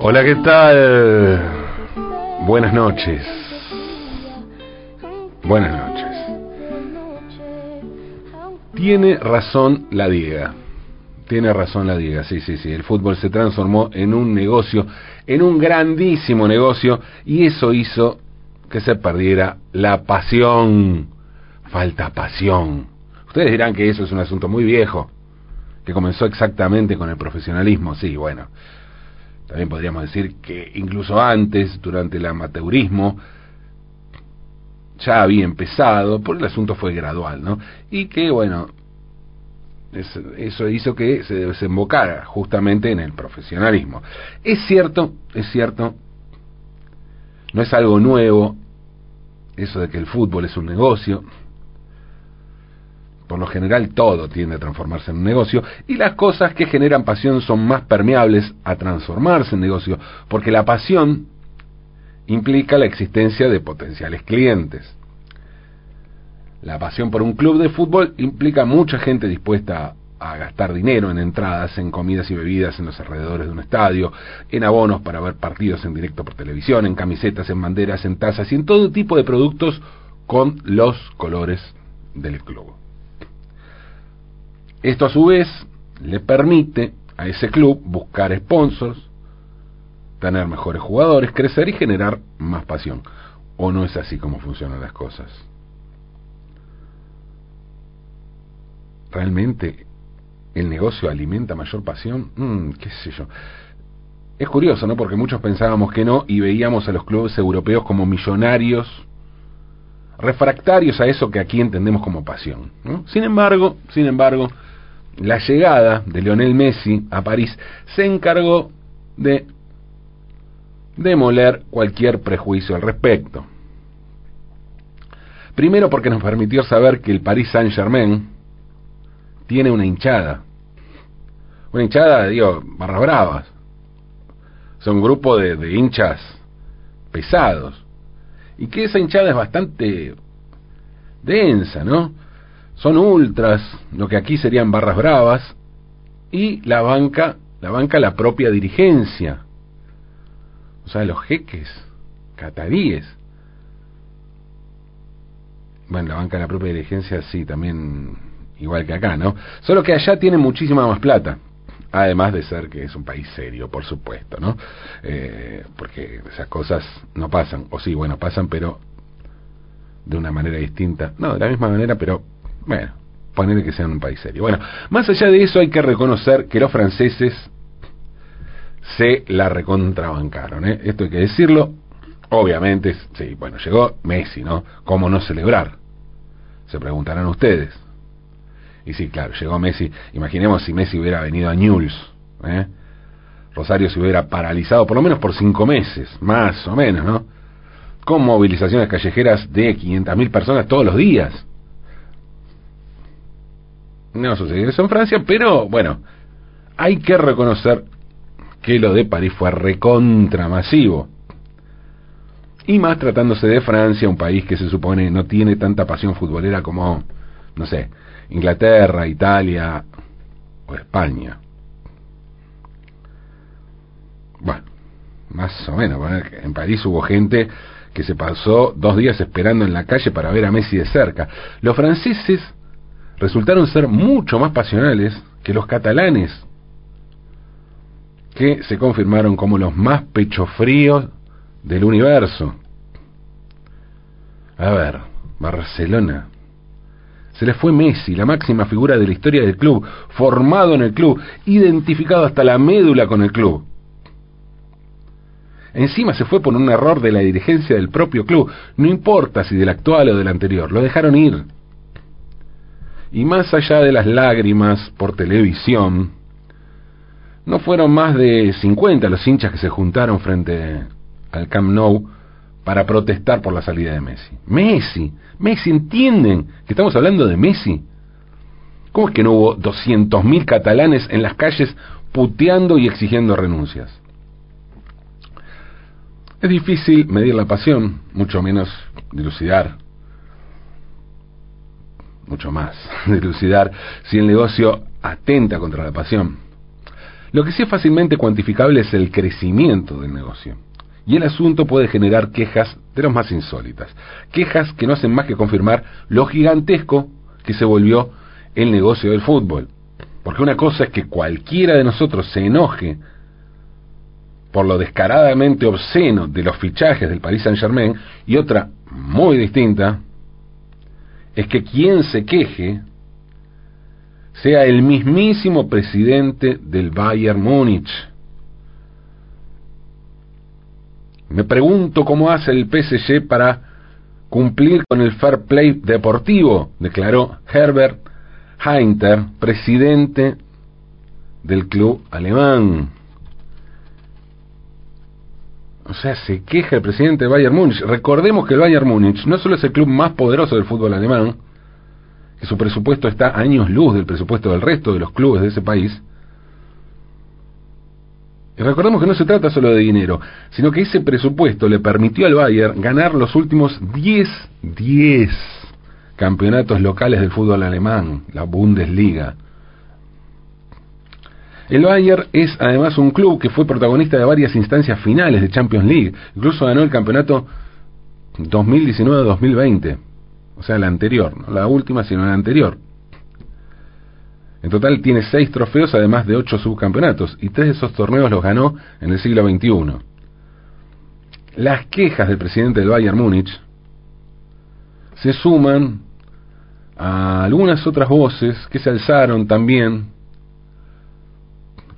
Hola, ¿qué tal? Buenas noches. Buenas noches. Tiene razón la Diega. Tiene razón la Diega, sí, sí, sí. El fútbol se transformó en un negocio, en un grandísimo negocio, y eso hizo que se perdiera la pasión. Falta pasión. Ustedes dirán que eso es un asunto muy viejo, que comenzó exactamente con el profesionalismo, sí, bueno. También podríamos decir que incluso antes, durante el amateurismo, ya había empezado, porque el asunto fue gradual, ¿no? Y que, bueno, eso hizo que se desembocara justamente en el profesionalismo. Es cierto, es cierto, no es algo nuevo eso de que el fútbol es un negocio, por lo general todo tiende a transformarse en un negocio y las cosas que generan pasión son más permeables a transformarse en negocio, porque la pasión implica la existencia de potenciales clientes. La pasión por un club de fútbol implica mucha gente dispuesta a gastar dinero en entradas, en comidas y bebidas en los alrededores de un estadio, en abonos para ver partidos en directo por televisión, en camisetas, en banderas, en tazas y en todo tipo de productos con los colores del club. Esto a su vez le permite a ese club buscar sponsors, tener mejores jugadores, crecer y generar más pasión. ¿O no es así como funcionan las cosas? ¿Realmente el negocio alimenta mayor pasión? Mm, ¿Qué sé yo? Es curioso, ¿no? Porque muchos pensábamos que no y veíamos a los clubes europeos como millonarios, refractarios a eso que aquí entendemos como pasión. ¿no? Sin embargo, sin embargo, la llegada de Lionel Messi a París se encargó de demoler cualquier prejuicio al respecto. Primero porque nos permitió saber que el Paris Saint-Germain tiene una hinchada. Una hinchada, digo, barra bravas. Son un grupo de, de hinchas pesados. Y que esa hinchada es bastante densa, ¿no? Son ultras, lo que aquí serían barras bravas, y la banca, la banca la propia dirigencia, o sea, los jeques, cataríes. Bueno, la banca la propia dirigencia sí, también igual que acá, ¿no? Solo que allá tienen muchísima más plata. Además de ser que es un país serio, por supuesto, ¿no? Eh, porque esas cosas no pasan, o sí, bueno, pasan, pero de una manera distinta. No, de la misma manera, pero bueno, ponerle que sea un país serio. Bueno, más allá de eso hay que reconocer que los franceses se la recontrabancaron. ¿eh? Esto hay que decirlo. Obviamente, sí, bueno, llegó Messi, ¿no? ¿Cómo no celebrar? Se preguntarán ustedes. Y sí, claro, llegó Messi. Imaginemos si Messi hubiera venido a Newell's. ¿eh? Rosario se hubiera paralizado por lo menos por cinco meses, más o menos, ¿no? Con movilizaciones callejeras de 500.000 personas todos los días. No sucedió eso en Francia, pero bueno, hay que reconocer que lo de París fue recontramasivo. Y más tratándose de Francia, un país que se supone no tiene tanta pasión futbolera como, no sé, Inglaterra, Italia o España. Bueno, más o menos. En París hubo gente que se pasó dos días esperando en la calle para ver a Messi de cerca. Los franceses resultaron ser mucho más pasionales que los catalanes, que se confirmaron como los más pechofríos del universo. A ver, Barcelona. Se les fue Messi, la máxima figura de la historia del club, formado en el club, identificado hasta la médula con el club. Encima se fue por un error de la dirigencia del propio club, no importa si del actual o del anterior, lo dejaron ir. Y más allá de las lágrimas por televisión, no fueron más de 50 los hinchas que se juntaron frente al Camp Nou para protestar por la salida de Messi. Messi, Messi, ¿entienden que estamos hablando de Messi? ¿Cómo es que no hubo 200.000 catalanes en las calles puteando y exigiendo renuncias? Es difícil medir la pasión, mucho menos dilucidar mucho más, dilucidar si el negocio atenta contra la pasión. Lo que sí es fácilmente cuantificable es el crecimiento del negocio. Y el asunto puede generar quejas de los más insólitas. Quejas que no hacen más que confirmar lo gigantesco que se volvió el negocio del fútbol. Porque una cosa es que cualquiera de nosotros se enoje por lo descaradamente obsceno de los fichajes del Paris Saint Germain y otra muy distinta es que quien se queje sea el mismísimo presidente del Bayern Múnich. Me pregunto cómo hace el PSG para cumplir con el fair play deportivo, declaró Herbert Heinter, presidente del club alemán. O sea, se queja el presidente de Bayern Múnich. Recordemos que el Bayern Múnich no solo es el club más poderoso del fútbol alemán, que su presupuesto está años luz del presupuesto del resto de los clubes de ese país. Y recordemos que no se trata solo de dinero, sino que ese presupuesto le permitió al Bayern ganar los últimos 10, 10 campeonatos locales del fútbol alemán, la Bundesliga. El Bayern es además un club que fue protagonista de varias instancias finales de Champions League. Incluso ganó el campeonato 2019-2020. O sea, la anterior. No la última, sino la anterior. En total tiene seis trofeos, además de ocho subcampeonatos. Y tres de esos torneos los ganó en el siglo XXI. Las quejas del presidente del Bayern Múnich se suman a algunas otras voces que se alzaron también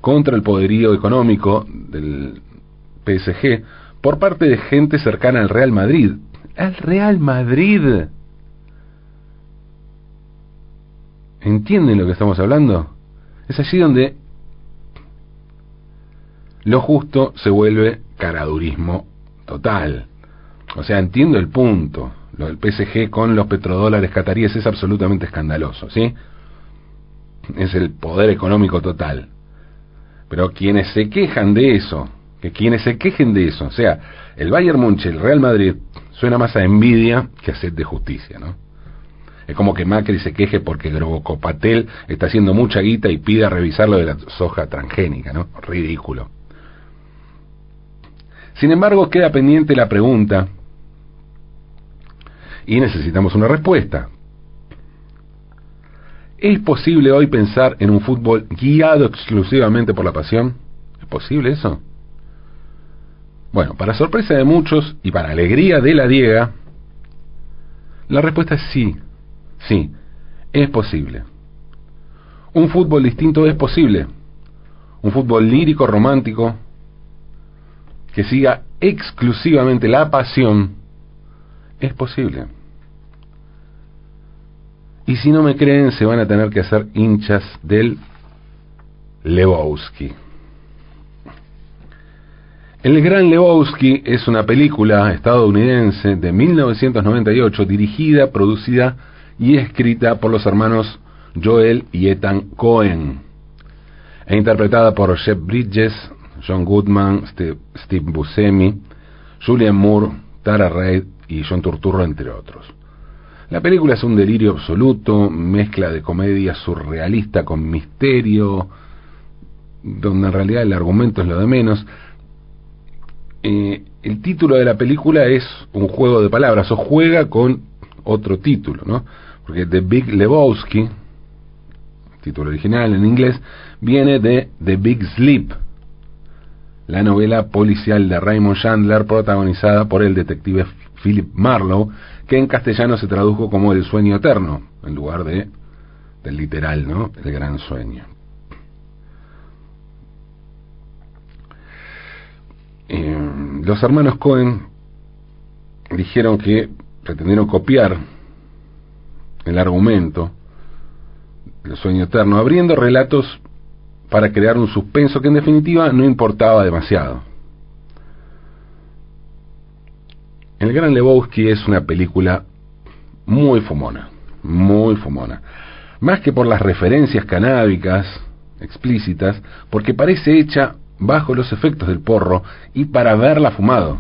contra el poderío económico del PSG por parte de gente cercana al Real Madrid. ¡Al Real Madrid! ¿Entienden lo que estamos hablando? Es allí donde lo justo se vuelve caradurismo total. O sea, entiendo el punto. Lo del PSG con los petrodólares cataríes es absolutamente escandaloso, ¿sí? Es el poder económico total. Pero quienes se quejan de eso, que quienes se quejen de eso, o sea, el Bayern Munich, el Real Madrid, suena más a envidia que a sed de justicia, ¿no? Es como que Macri se queje porque Grobocopatel está haciendo mucha guita y pida revisar lo de la soja transgénica, ¿no? Ridículo. Sin embargo, queda pendiente la pregunta y necesitamos una respuesta. ¿Es posible hoy pensar en un fútbol guiado exclusivamente por la pasión? ¿Es posible eso? Bueno, para sorpresa de muchos y para alegría de la Diega, la respuesta es sí, sí, es posible. Un fútbol distinto es posible. Un fútbol lírico, romántico, que siga exclusivamente la pasión, es posible. Y si no me creen, se van a tener que hacer hinchas del Lebowski. El Gran Lebowski es una película estadounidense de 1998 dirigida, producida y escrita por los hermanos Joel y Ethan Cohen e interpretada por Jeff Bridges, John Goodman, Steve, Buscemi, Julian Moore, Tara Reid y John Turturro, entre otros. La película es un delirio absoluto, mezcla de comedia surrealista con misterio, donde en realidad el argumento es lo de menos. Eh, el título de la película es un juego de palabras, o juega con otro título, ¿no? Porque The Big Lebowski, título original en inglés, viene de The Big Sleep, la novela policial de Raymond Chandler protagonizada por el detective Philip Marlowe, que en castellano se tradujo como el sueño eterno, en lugar de del literal, ¿no? El gran sueño. Eh, los hermanos Cohen dijeron que pretendieron copiar el argumento del sueño eterno, abriendo relatos para crear un suspenso que en definitiva no importaba demasiado. El Gran Lebowski es una película muy fumona, muy fumona. Más que por las referencias canábicas explícitas, porque parece hecha bajo los efectos del porro y para verla fumado.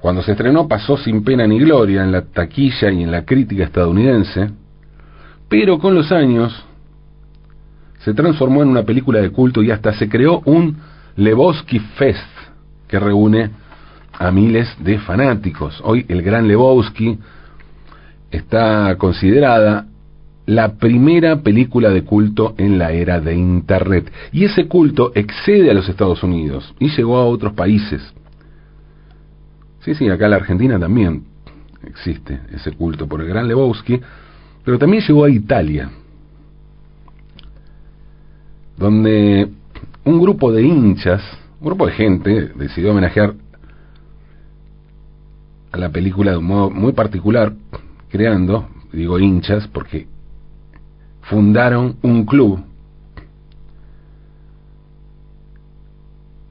Cuando se estrenó pasó sin pena ni gloria en la taquilla y en la crítica estadounidense, pero con los años se transformó en una película de culto y hasta se creó un Lebowski Fest que reúne a miles de fanáticos. Hoy el Gran Lebowski está considerada la primera película de culto en la era de Internet. Y ese culto excede a los Estados Unidos y llegó a otros países. Sí, sí, acá en la Argentina también existe ese culto por el Gran Lebowski, pero también llegó a Italia, donde un grupo de hinchas, un grupo de gente, decidió homenajear la película de un modo muy particular, creando, digo hinchas, porque fundaron un club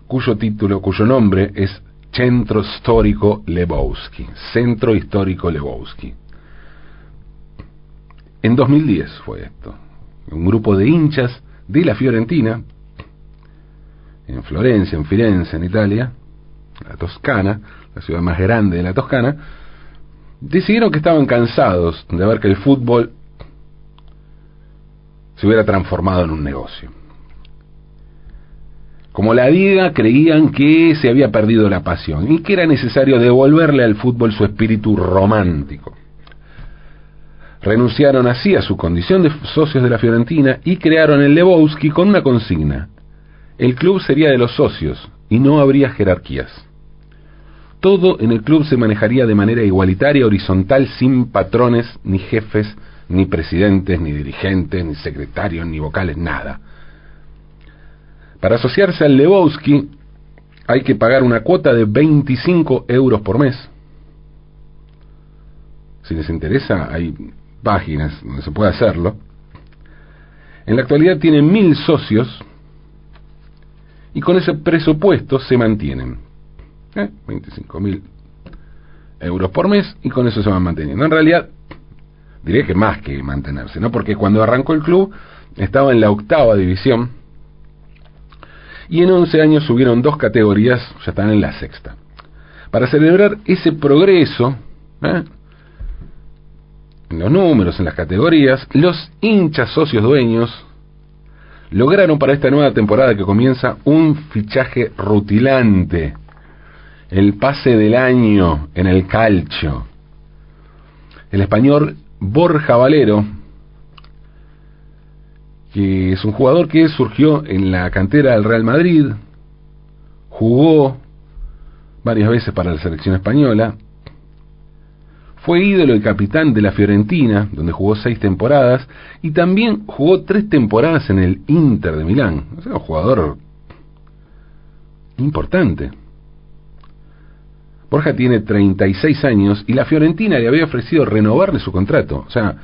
cuyo título, cuyo nombre es Centro Histórico Lebowski, Centro Histórico Lebowski. En 2010 fue esto. Un grupo de hinchas de la Fiorentina, en Florencia, en Firenze, en Italia, la Toscana, la ciudad más grande de la Toscana, decidieron que estaban cansados de ver que el fútbol se hubiera transformado en un negocio. Como la vida creían que se había perdido la pasión y que era necesario devolverle al fútbol su espíritu romántico. Renunciaron así a su condición de socios de la Fiorentina y crearon el Lebowski con una consigna. El club sería de los socios y no habría jerarquías. Todo en el club se manejaría de manera igualitaria, horizontal, sin patrones, ni jefes, ni presidentes, ni dirigentes, ni secretarios, ni vocales, nada. Para asociarse al Lebowski hay que pagar una cuota de 25 euros por mes. Si les interesa, hay páginas donde se puede hacerlo. En la actualidad tienen mil socios y con ese presupuesto se mantienen. ¿Eh? 25 mil euros por mes y con eso se van manteniendo. En realidad, diré que más que mantenerse, ¿no? Porque cuando arrancó el club estaba en la octava división y en 11 años subieron dos categorías, ya están en la sexta. Para celebrar ese progreso, ¿eh? en los números, en las categorías, los hinchas socios dueños lograron para esta nueva temporada que comienza un fichaje rutilante, el pase del año en el calcio. El español Borja Valero, que es un jugador que surgió en la cantera del Real Madrid, jugó varias veces para la selección española, fue ídolo y capitán de la Fiorentina, donde jugó seis temporadas, y también jugó tres temporadas en el Inter de Milán. O sea, un jugador importante. Borja tiene 36 años y la Fiorentina le había ofrecido renovarle su contrato. O sea,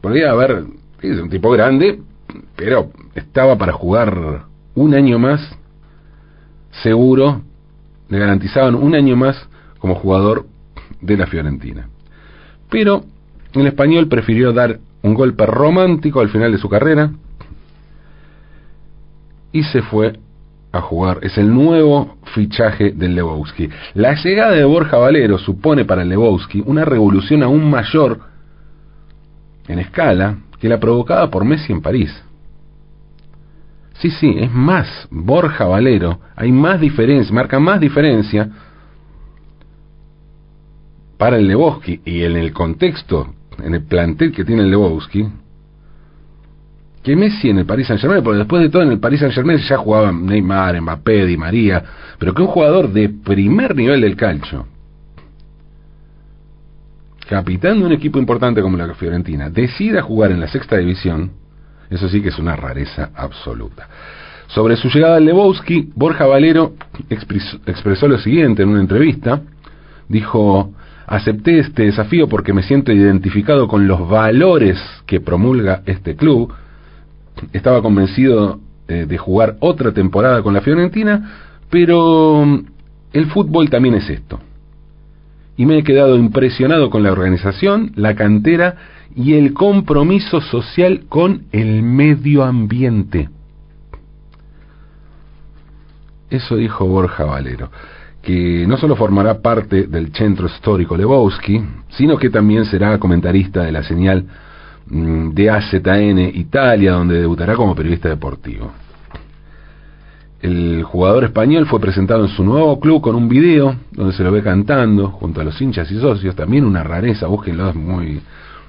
podría haber, es un tipo grande, pero estaba para jugar un año más, seguro, le garantizaban un año más como jugador de la Fiorentina. Pero el español prefirió dar un golpe romántico al final de su carrera y se fue a jugar. Es el nuevo fichaje del Lebowski. La llegada de Borja Valero supone para el Lebowski una revolución aún mayor en escala que la provocada por Messi en París. Sí, sí, es más, Borja Valero, hay más diferencia, marca más diferencia para el Lebowski y en el contexto, en el plantel que tiene el Lebowski, que Messi en el Paris Saint Germain, porque después de todo en el Paris Saint Germain ya jugaban Neymar, Mbappé, Di María, pero que un jugador de primer nivel del calcio, capitán de un equipo importante como la Fiorentina, decida jugar en la sexta división, eso sí que es una rareza absoluta. Sobre su llegada al Lebowski, Borja Valero expresó lo siguiente en una entrevista. Dijo, acepté este desafío porque me siento identificado con los valores que promulga este club. Estaba convencido eh, de jugar otra temporada con la Fiorentina, pero mm, el fútbol también es esto y me he quedado impresionado con la organización, la cantera y el compromiso social con el medio ambiente. Eso dijo Borja Valero, que no solo formará parte del Centro Histórico Lebowski, sino que también será comentarista de la señal mm, de AZN Italia, donde debutará como periodista deportivo. El jugador español fue presentado en su nuevo club con un video donde se lo ve cantando junto a los hinchas y socios, también una rareza, búsquenlo, es muy,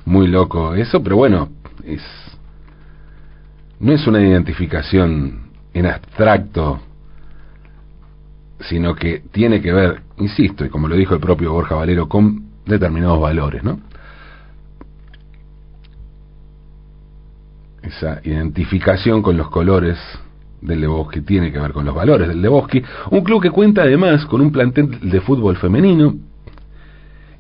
muy loco eso, pero bueno, es, no es una identificación en abstracto, sino que tiene que ver, insisto, y como lo dijo el propio Borja Valero, con determinados valores, ¿no? Esa identificación con los colores del Lebowski tiene que ver con los valores del Lebowski, un club que cuenta además con un plantel de fútbol femenino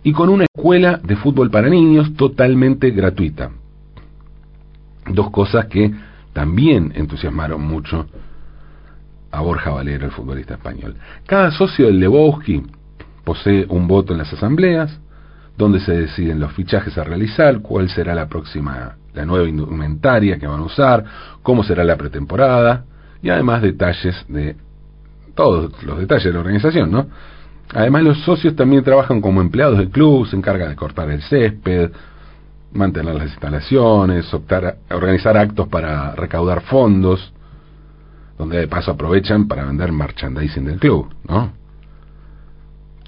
y con una escuela de fútbol para niños totalmente gratuita. Dos cosas que también entusiasmaron mucho a Borja Valero, el futbolista español. Cada socio del Lebowski posee un voto en las asambleas, donde se deciden los fichajes a realizar, cuál será la próxima, la nueva indumentaria que van a usar, cómo será la pretemporada, y además detalles de todos los detalles de la organización, ¿no? Además los socios también trabajan como empleados del club, se encargan de cortar el césped, mantener las instalaciones, optar, organizar actos para recaudar fondos, donde de paso aprovechan para vender merchandising del club, ¿no?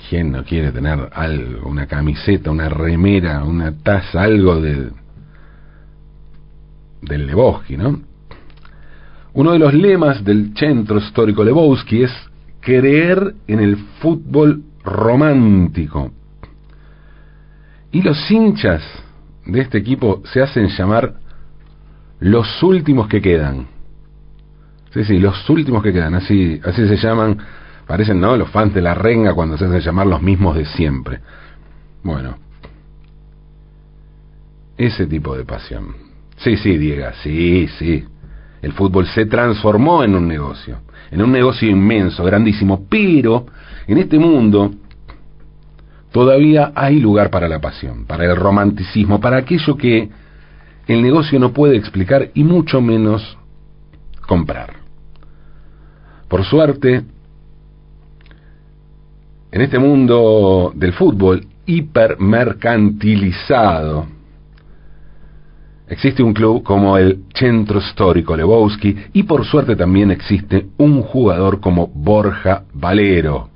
¿Quién no quiere tener algo, una camiseta, una remera, una taza, algo de del Lebowski, ¿no? Uno de los lemas del Centro Histórico Lebowski es creer en el fútbol romántico. Y los hinchas de este equipo se hacen llamar los últimos que quedan. Sí, sí, los últimos que quedan, así, así se llaman, parecen, ¿no? Los fans de la renga cuando se hacen llamar los mismos de siempre. Bueno, ese tipo de pasión. Sí, sí, Diego, sí, sí. El fútbol se transformó en un negocio, en un negocio inmenso, grandísimo, pero en este mundo todavía hay lugar para la pasión, para el romanticismo, para aquello que el negocio no puede explicar y mucho menos comprar. Por suerte, en este mundo del fútbol hipermercantilizado, Existe un club como el Centro Histórico Lebowski y por suerte también existe un jugador como Borja Valero.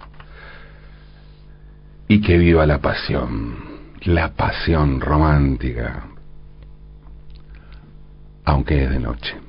Y que viva la pasión, la pasión romántica, aunque es de noche.